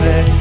Nossa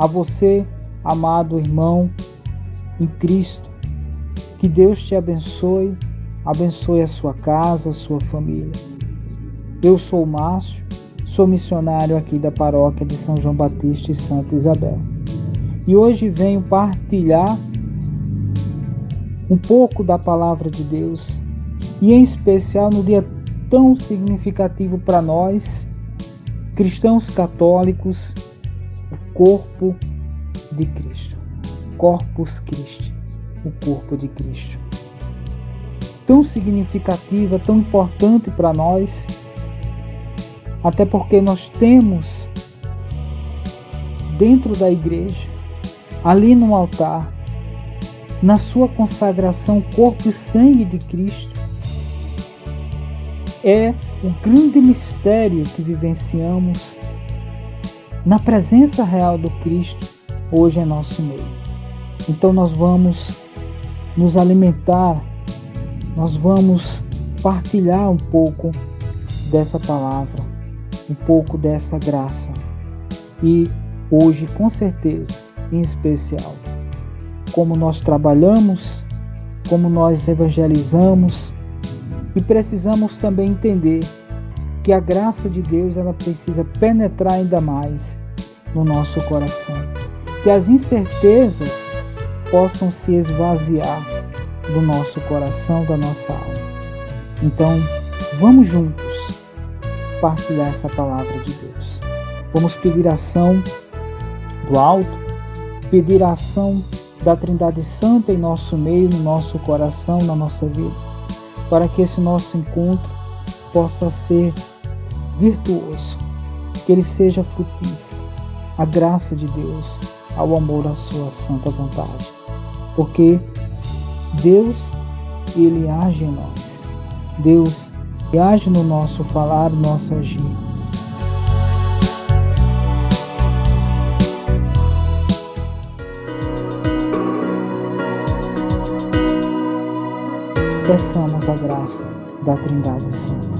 A você, amado irmão em Cristo, que Deus te abençoe, abençoe a sua casa, a sua família. Eu sou Márcio, sou missionário aqui da paróquia de São João Batista e Santa Isabel. E hoje venho partilhar um pouco da palavra de Deus, e em especial no dia tão significativo para nós, cristãos católicos, o corpo de Cristo. Corpus Christi, o corpo de Cristo. Tão significativa, tão importante para nós, até porque nós temos dentro da igreja, ali no altar, na sua consagração, corpo e sangue de Cristo. É o grande mistério que vivenciamos na presença real do Cristo hoje em nosso meio. Então nós vamos nos alimentar, nós vamos partilhar um pouco dessa palavra, um pouco dessa graça. E hoje, com certeza, em especial, como nós trabalhamos, como nós evangelizamos e precisamos também entender que a graça de Deus ela precisa penetrar ainda mais no nosso coração, que as incertezas possam se esvaziar do nosso coração, da nossa alma. Então, vamos juntos partilhar essa palavra de Deus. Vamos pedir ação do alto, pedir ação da Trindade Santa em nosso meio, no nosso coração, na nossa vida, para que esse nosso encontro possa ser virtuoso, que ele seja frutífero, a graça de Deus, ao amor à sua santa vontade. Porque Deus, ele age em nós. Deus age no nosso falar, no nosso agir. Peçamos a graça da Trindade Santa.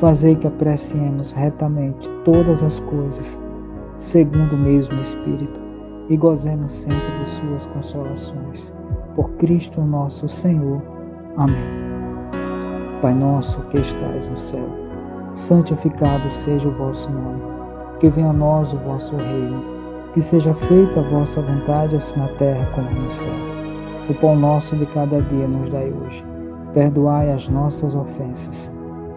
fazei que apreciemos retamente todas as coisas, segundo o mesmo Espírito, e gozemos sempre de suas consolações. Por Cristo nosso Senhor. Amém. Pai nosso que estais no céu, santificado seja o vosso nome. Que venha a nós o vosso reino. Que seja feita a vossa vontade, assim na terra como no céu. O pão nosso de cada dia nos dai hoje. Perdoai as nossas ofensas,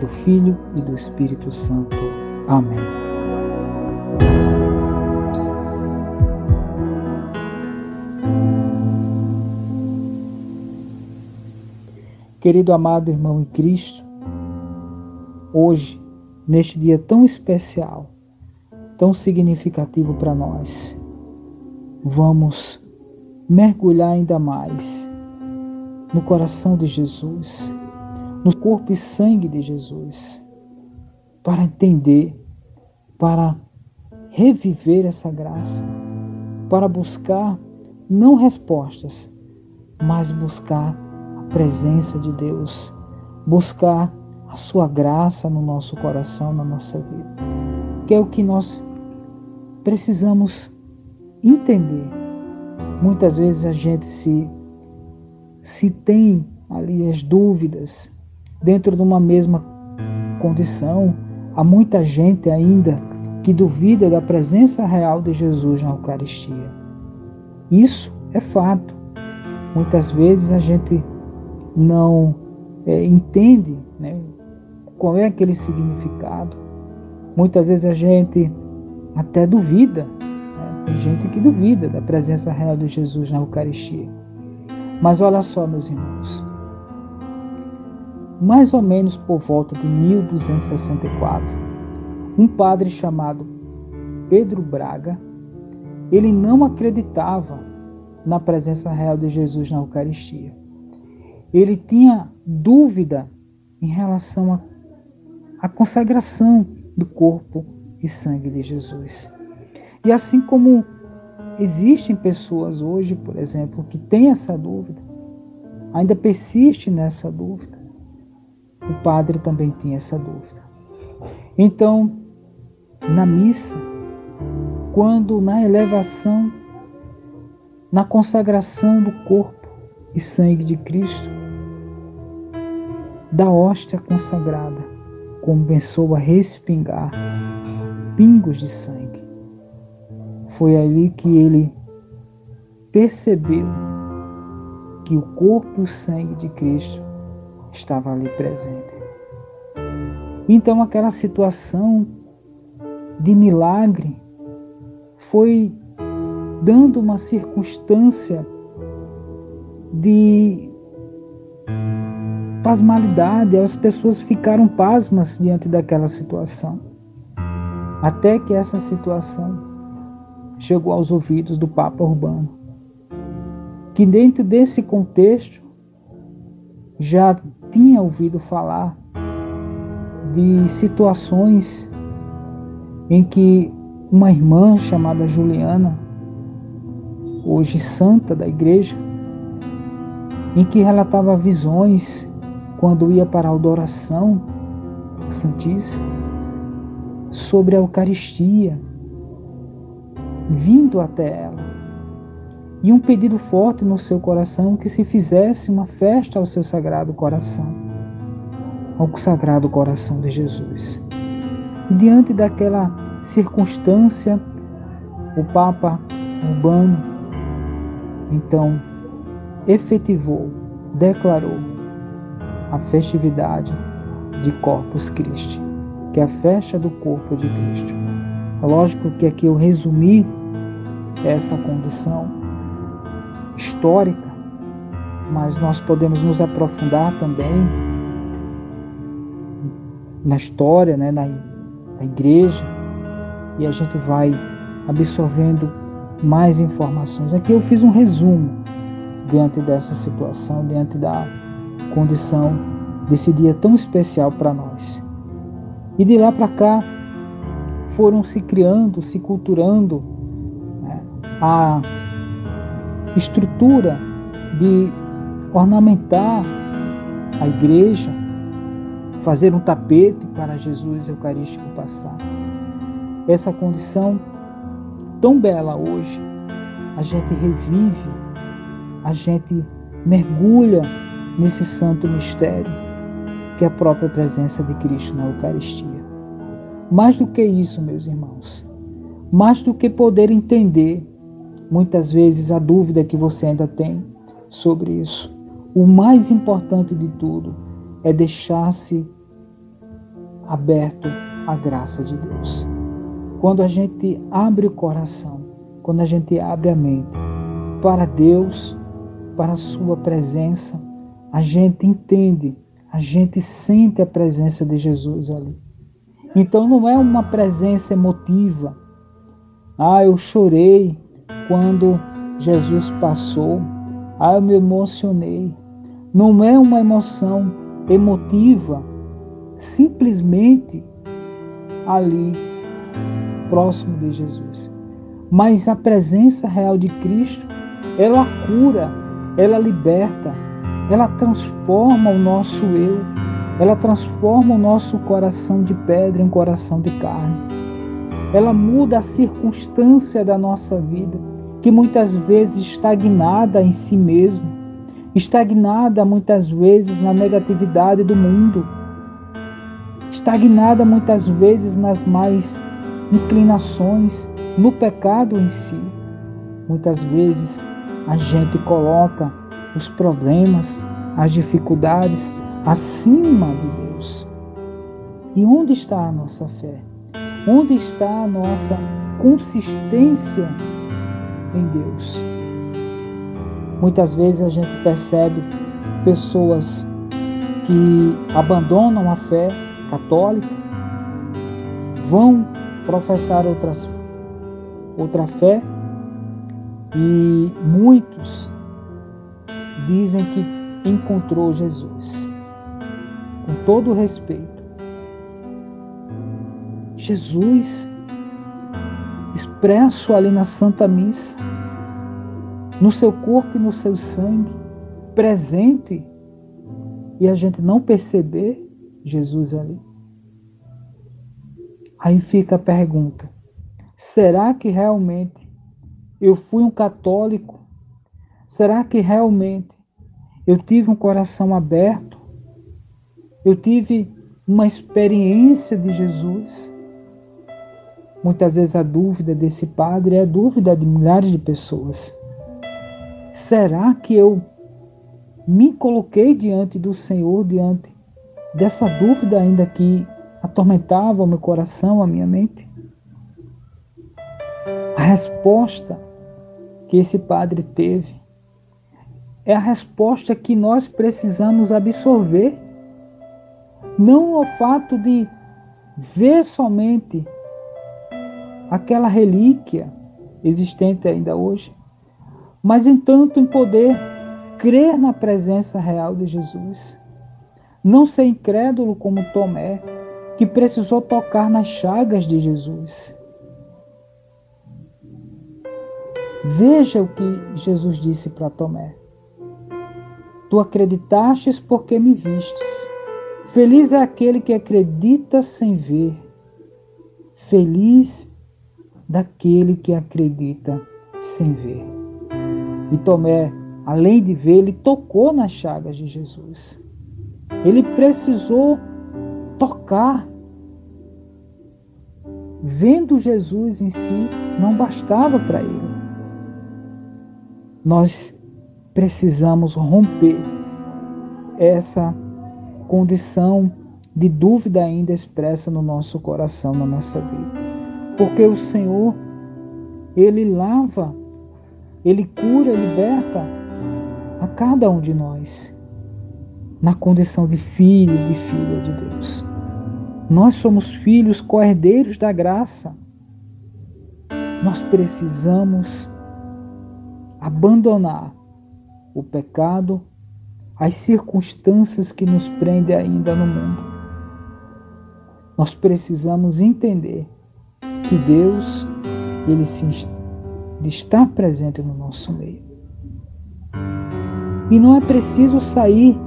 do Filho e do Espírito Santo. Amém. Querido amado irmão em Cristo, hoje, neste dia tão especial, tão significativo para nós, vamos mergulhar ainda mais no coração de Jesus, no corpo e sangue de Jesus, para entender, para reviver essa graça, para buscar não respostas, mas buscar a presença de Deus, buscar a sua graça no nosso coração, na nossa vida. Que é o que nós precisamos entender. Muitas vezes a gente se se tem ali as dúvidas dentro de uma mesma condição, há muita gente ainda que duvida da presença real de Jesus na Eucaristia. Isso é fato. Muitas vezes a gente não é, entende né, qual é aquele significado. Muitas vezes a gente até duvida. Né? Tem gente que duvida da presença real de Jesus na Eucaristia. Mas olha só, meus irmãos. Mais ou menos por volta de 1264, um padre chamado Pedro Braga, ele não acreditava na presença real de Jesus na Eucaristia. Ele tinha dúvida em relação à consagração do corpo e sangue de Jesus. E assim como Existem pessoas hoje, por exemplo, que têm essa dúvida. ainda persiste nessa dúvida. O padre também tinha essa dúvida. Então, na missa, quando na elevação, na consagração do corpo e sangue de Cristo, da hóstia consagrada, começou a respingar pingos de sangue. Foi ali que ele percebeu que o corpo e o sangue de Cristo estava ali presente. Então aquela situação de milagre foi dando uma circunstância de pasmalidade, as pessoas ficaram pasmas diante daquela situação. Até que essa situação chegou aos ouvidos do Papa Urbano, que dentro desse contexto já tinha ouvido falar de situações em que uma irmã chamada Juliana, hoje santa da igreja, em que relatava visões quando ia para a adoração Santíssima sobre a Eucaristia, vindo até ela. E um pedido forte no seu coração que se fizesse uma festa ao seu sagrado coração, ao sagrado coração de Jesus. E diante daquela circunstância, o Papa Urbano, então, efetivou, declarou a festividade de Corpus Christi, que é a festa do corpo de Cristo. Lógico que aqui eu resumi essa condição histórica, mas nós podemos nos aprofundar também na história, né, na, na igreja, e a gente vai absorvendo mais informações. Aqui eu fiz um resumo diante dessa situação, diante da condição desse dia tão especial para nós. E de lá para cá foram se criando, se culturando né, a estrutura de ornamentar a igreja, fazer um tapete para Jesus Eucarístico passar. Essa condição tão bela hoje, a gente revive, a gente mergulha nesse santo mistério, que é a própria presença de Cristo na Eucaristia. Mais do que isso, meus irmãos, mais do que poder entender muitas vezes a dúvida que você ainda tem sobre isso, o mais importante de tudo é deixar-se aberto à graça de Deus. Quando a gente abre o coração, quando a gente abre a mente para Deus, para a Sua presença, a gente entende, a gente sente a presença de Jesus ali. Então não é uma presença emotiva. Ah, eu chorei quando Jesus passou. Ah, eu me emocionei. Não é uma emoção emotiva, simplesmente ali, próximo de Jesus. Mas a presença real de Cristo, ela cura, ela liberta, ela transforma o nosso eu, ela transforma o nosso coração de pedra em coração de carne. Ela muda a circunstância da nossa vida, que muitas vezes estagnada em si mesmo, estagnada muitas vezes na negatividade do mundo, estagnada muitas vezes nas mais inclinações, no pecado em si. Muitas vezes a gente coloca os problemas, as dificuldades acima de Deus. E onde está a nossa fé? Onde está a nossa consistência em Deus? Muitas vezes a gente percebe pessoas que abandonam a fé católica, vão professar outras, outra fé e muitos dizem que encontrou Jesus. Com todo respeito, Jesus, expresso ali na Santa Missa, no seu corpo e no seu sangue, presente e a gente não perceber Jesus ali. Aí fica a pergunta: será que realmente eu fui um católico? Será que realmente eu tive um coração aberto? Eu tive uma experiência de Jesus? Muitas vezes a dúvida desse padre é a dúvida de milhares de pessoas. Será que eu me coloquei diante do Senhor, diante dessa dúvida ainda que atormentava o meu coração, a minha mente? A resposta que esse padre teve é a resposta que nós precisamos absorver. Não o fato de ver somente aquela relíquia existente ainda hoje, mas entanto em poder crer na presença real de Jesus. Não ser incrédulo como Tomé, que precisou tocar nas chagas de Jesus. Veja o que Jesus disse para Tomé. Tu acreditastes porque me vistes. Feliz é aquele que acredita sem ver. Feliz daquele que acredita sem ver. E Tomé, além de ver, ele tocou nas chagas de Jesus. Ele precisou tocar. Vendo Jesus em si, não bastava para ele. Nós precisamos romper essa condição de dúvida ainda expressa no nosso coração, na nossa vida. Porque o Senhor, Ele lava, Ele cura, liberta a cada um de nós na condição de filho, de filha de Deus. Nós somos filhos coerdeiros da graça. Nós precisamos abandonar o pecado, as circunstâncias que nos prendem ainda no mundo. Nós precisamos entender que Deus ele se está presente no nosso meio. E não é preciso sair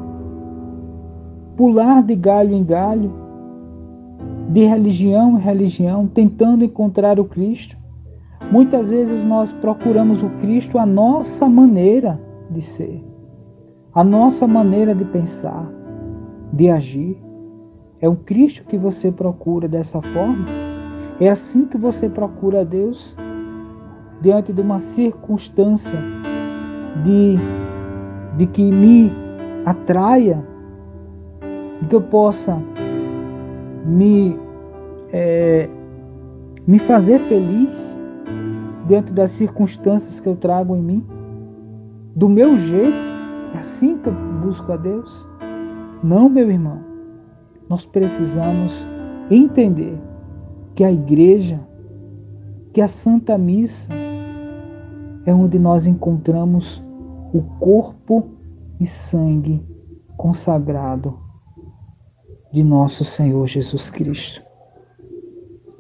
pular de galho em galho, de religião em religião, tentando encontrar o Cristo. Muitas vezes nós procuramos o Cristo a nossa maneira de ser, a nossa maneira de pensar, de agir. É o Cristo que você procura dessa forma? É assim que você procura a Deus? Diante de uma circunstância de, de que me atraia, que eu possa me, é, me fazer feliz dentro das circunstâncias que eu trago em mim, do meu jeito, é assim que eu busco a Deus? Não, meu irmão. Nós precisamos entender que a igreja, que a Santa Missa é onde nós encontramos o corpo e sangue consagrado de nosso Senhor Jesus Cristo.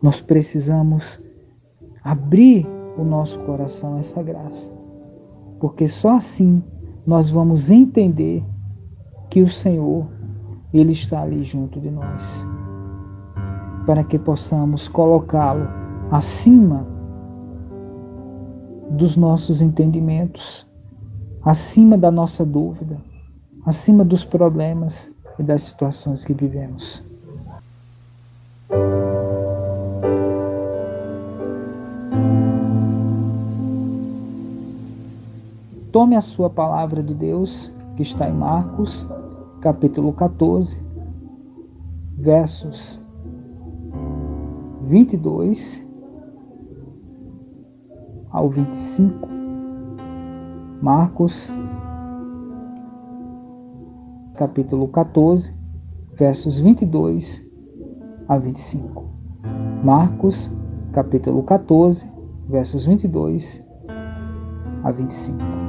Nós precisamos abrir o nosso coração a essa graça, porque só assim nós vamos entender que o Senhor, Ele está ali junto de nós, para que possamos colocá-lo acima dos nossos entendimentos, acima da nossa dúvida, acima dos problemas e das situações que vivemos. Tome a sua palavra de Deus, que está em Marcos, capítulo 14, versos 22 ao 25. Marcos capítulo 14, versos 22 a 25. Marcos, capítulo 14, versos 22 a 25.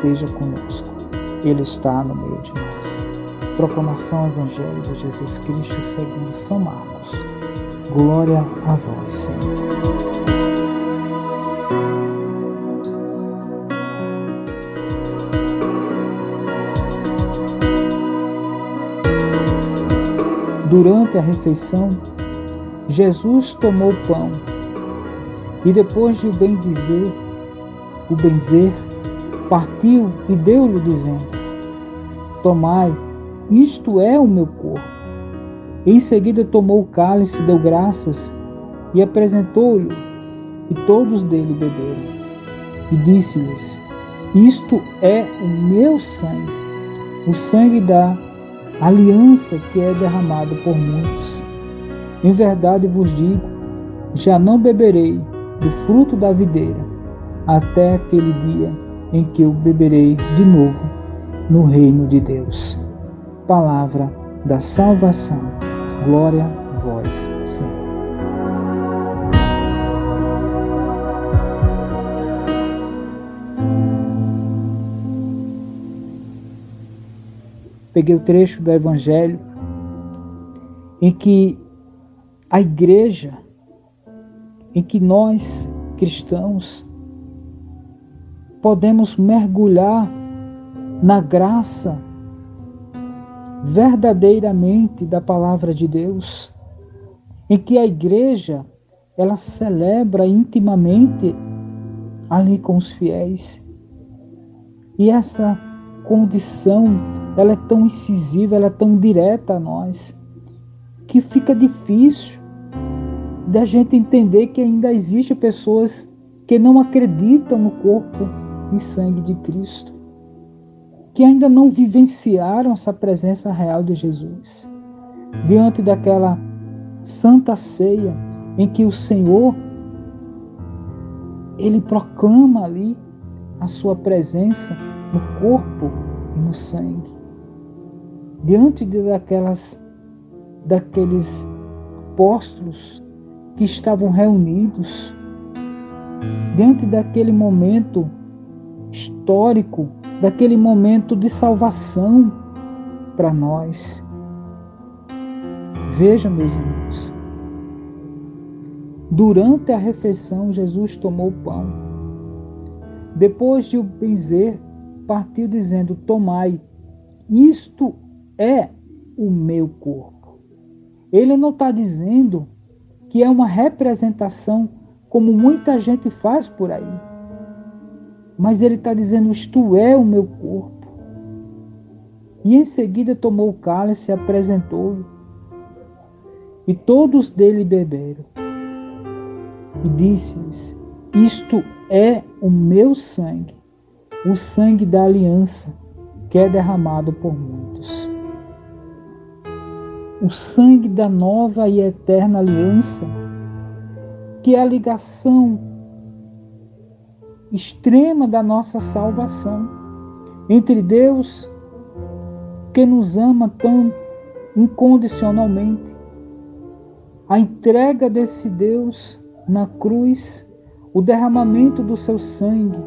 Esteja conosco. Ele está no meio de nós. Proclamação Evangelho de Jesus Cristo segundo São Marcos. Glória a vós, Senhor. Durante a refeição, Jesus tomou o pão e depois de o bendizer, o benzer, partiu e deu-lhe dizendo: Tomai, isto é o meu corpo. Em seguida tomou o cálice, deu graças e apresentou-lhe, e todos dele beberam. E disse-lhes: Isto é o meu sangue, o sangue da aliança que é derramado por muitos. Em verdade vos digo: já não beberei do fruto da videira até aquele dia em que eu beberei de novo no reino de Deus. Palavra da salvação. Glória a vós, Senhor. Peguei o trecho do Evangelho em que a igreja, em que nós cristãos podemos mergulhar na graça verdadeiramente da palavra de Deus, em que a igreja ela celebra intimamente ali com os fiéis. E essa condição, ela é tão incisiva, ela é tão direta a nós, que fica difícil da gente entender que ainda existe pessoas que não acreditam no corpo e sangue de Cristo que ainda não vivenciaram essa presença real de Jesus. Diante daquela santa ceia em que o Senhor ele proclama ali a sua presença no corpo e no sangue. Diante de daquelas daqueles apóstolos que estavam reunidos, diante daquele momento histórico daquele momento de salvação para nós. Veja, meus irmãos, durante a refeição, Jesus tomou o pão. Depois de o benzer, partiu dizendo: Tomai, isto é o meu corpo. Ele não está dizendo que é uma representação como muita gente faz por aí mas ele está dizendo: Isto é o meu corpo. E em seguida tomou o cálice e apresentou-o. E todos dele beberam. E disse-lhes: Isto é o meu sangue, o sangue da aliança, que é derramado por muitos. O sangue da nova e eterna aliança, que é a ligação extrema da nossa salvação. Entre Deus, que nos ama tão incondicionalmente, a entrega desse Deus na cruz, o derramamento do seu sangue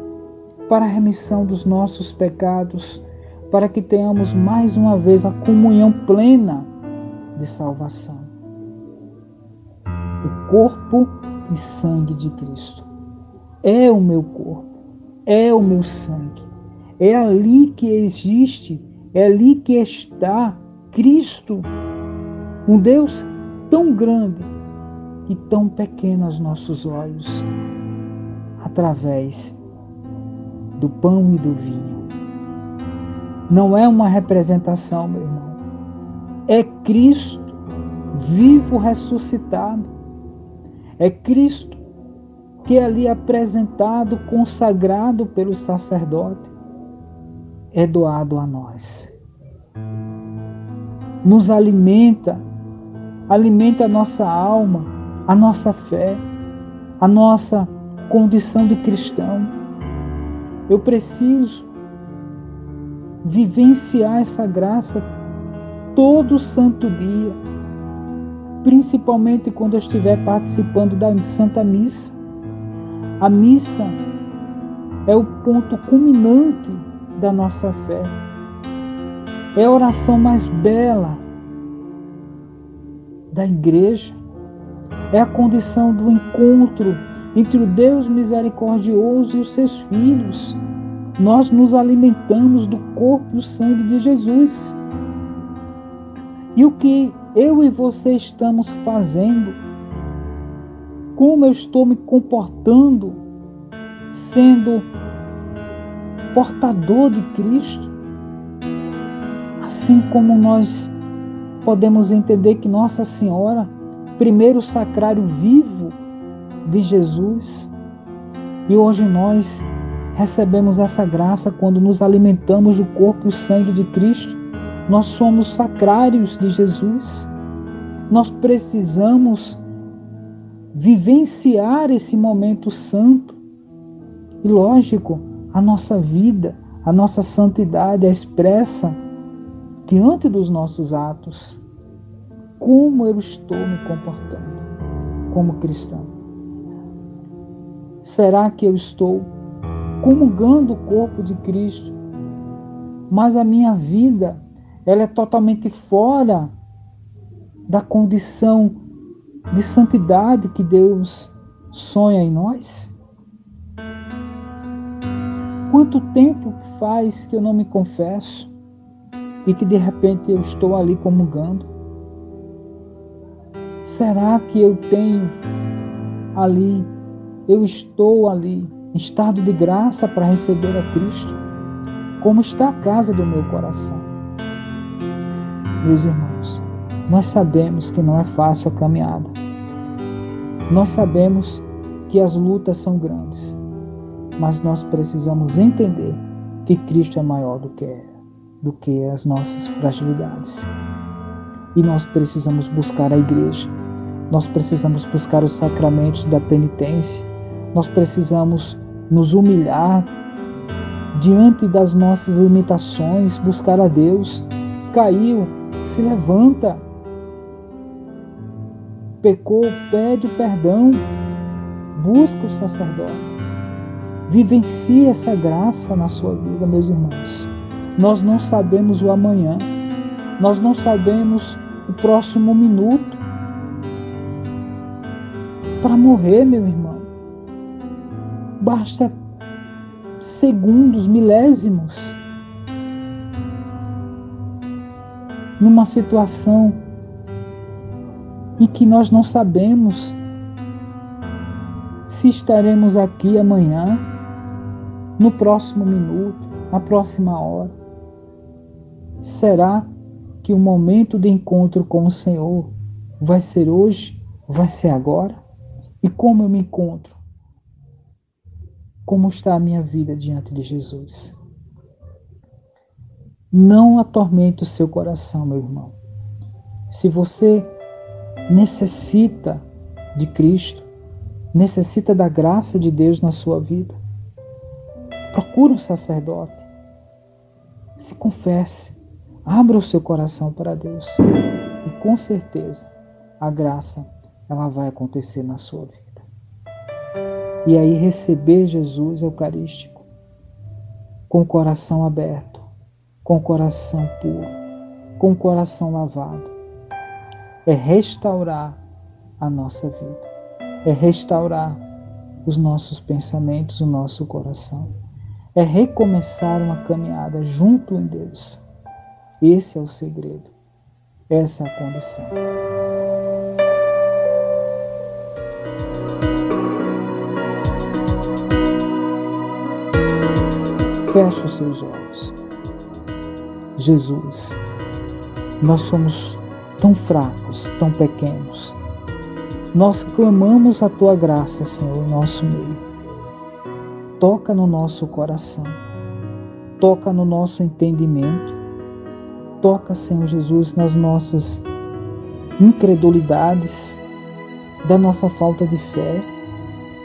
para a remissão dos nossos pecados, para que tenhamos mais uma vez a comunhão plena de salvação. O corpo e sangue de Cristo é o meu corpo, é o meu sangue. É ali que existe, é ali que está Cristo, um Deus tão grande e tão pequeno aos nossos olhos, através do pão e do vinho. Não é uma representação, meu irmão. É Cristo vivo ressuscitado. É Cristo que é ali apresentado, consagrado pelo sacerdote, é doado a nós. Nos alimenta, alimenta a nossa alma, a nossa fé, a nossa condição de cristão. Eu preciso vivenciar essa graça todo santo dia, principalmente quando eu estiver participando da Santa Missa. A missa é o ponto culminante da nossa fé. É a oração mais bela da igreja. É a condição do encontro entre o Deus misericordioso e os seus filhos. Nós nos alimentamos do corpo e do sangue de Jesus. E o que eu e você estamos fazendo? Como eu estou me comportando sendo portador de Cristo? Assim como nós podemos entender que Nossa Senhora, primeiro sacrário vivo de Jesus, e hoje nós recebemos essa graça quando nos alimentamos do corpo e sangue de Cristo. Nós somos sacrários de Jesus. Nós precisamos vivenciar esse momento santo. E lógico, a nossa vida, a nossa santidade é expressa diante dos nossos atos. Como eu estou me comportando como cristão? Será que eu estou comungando o corpo de Cristo, mas a minha vida ela é totalmente fora da condição de santidade que Deus sonha em nós? Quanto tempo faz que eu não me confesso e que de repente eu estou ali comungando? Será que eu tenho ali, eu estou ali em estado de graça para receber a Cristo? Como está a casa do meu coração? Meus irmãos, nós sabemos que não é fácil a caminhada. Nós sabemos que as lutas são grandes, mas nós precisamos entender que Cristo é maior do que, do que as nossas fragilidades. E nós precisamos buscar a igreja, nós precisamos buscar os sacramentos da penitência, nós precisamos nos humilhar diante das nossas limitações, buscar a Deus. Caiu, se levanta. Pecou, pede perdão, busca o sacerdote. Vivencie essa graça na sua vida, meus irmãos. Nós não sabemos o amanhã, nós não sabemos o próximo minuto. Para morrer, meu irmão, basta segundos, milésimos, numa situação em que nós não sabemos se estaremos aqui amanhã, no próximo minuto, na próxima hora. Será que o momento de encontro com o Senhor vai ser hoje? Vai ser agora? E como eu me encontro? como está a minha vida diante de Jesus. Não atormente o seu coração, meu irmão. Se você necessita de Cristo, necessita da graça de Deus na sua vida, procure um sacerdote. Se confesse, abra o seu coração para Deus e com certeza a graça ela vai acontecer na sua vida e aí receber Jesus Eucarístico com o coração aberto, com o coração puro, com o coração lavado. É restaurar a nossa vida, é restaurar os nossos pensamentos, o nosso coração, é recomeçar uma caminhada junto em Deus. Esse é o segredo, essa é a condição. Feche os seus olhos. Jesus, nós somos tão fracos, tão pequenos. Nós clamamos a tua graça, Senhor, em nosso meio. Toca no nosso coração, toca no nosso entendimento, toca, Senhor Jesus, nas nossas incredulidades, da nossa falta de fé,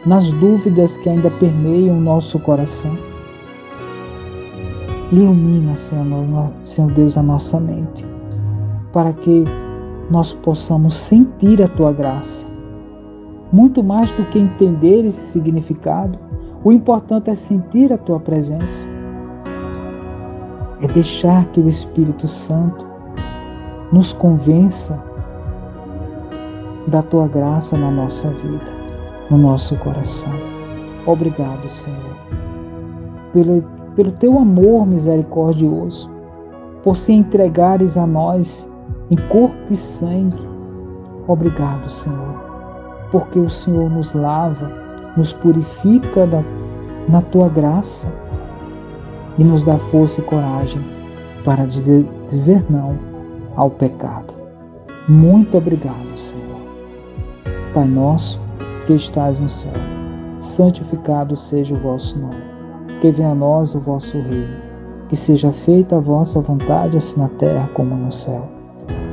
nas dúvidas que ainda permeiam o nosso coração. Ilumina, Senhor, Senhor Deus, a nossa mente, para que nós possamos sentir a tua graça. Muito mais do que entender esse significado, o importante é sentir a tua presença. é deixar que o Espírito Santo nos convença da tua graça na nossa vida, no nosso coração. Obrigado, Senhor, pelo, pelo teu amor misericordioso, por se entregares a nós em corpo e sangue. Obrigado, Senhor, porque o Senhor nos lava, nos purifica da, na tua graça e nos dá força e coragem para dizer, dizer não ao pecado. Muito obrigado, Senhor. Pai nosso que estás no céu, santificado seja o vosso nome. Que venha a nós o vosso reino. Que seja feita a vossa vontade, assim na terra como no céu.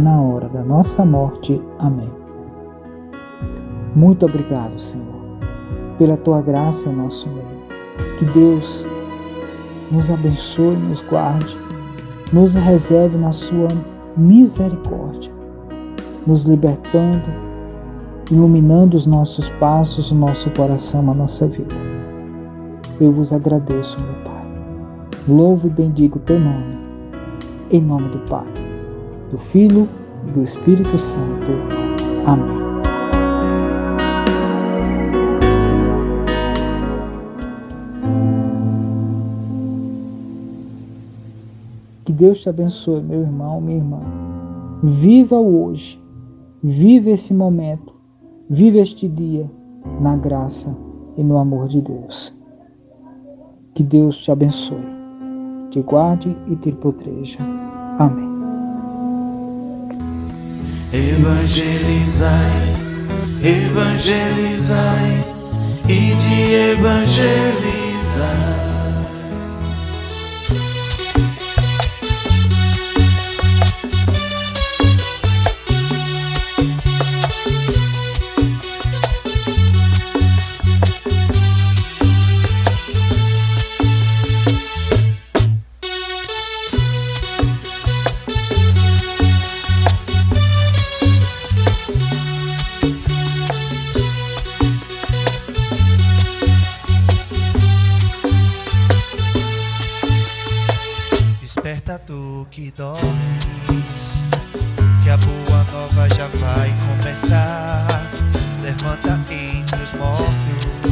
na hora da nossa morte. Amém. Muito obrigado, Senhor, pela tua graça em nosso meio. Que Deus nos abençoe, nos guarde, nos reserve na sua misericórdia, nos libertando, iluminando os nossos passos, o nosso coração, a nossa vida. Eu vos agradeço, meu Pai. Louvo e bendigo teu nome. Em nome do Pai, do Filho e do Espírito Santo. Amém. Que Deus te abençoe, meu irmão, minha irmã. Viva o hoje. Viva esse momento. Viva este dia na graça e no amor de Deus. Que Deus te abençoe, te guarde e te proteja. Amém. Evangelizai, evangelizai e de evangelizar. Que dormes, que a boa nova já vai começar. Levanta entre os mortos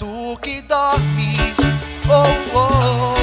tu que dormes. Oh, oh.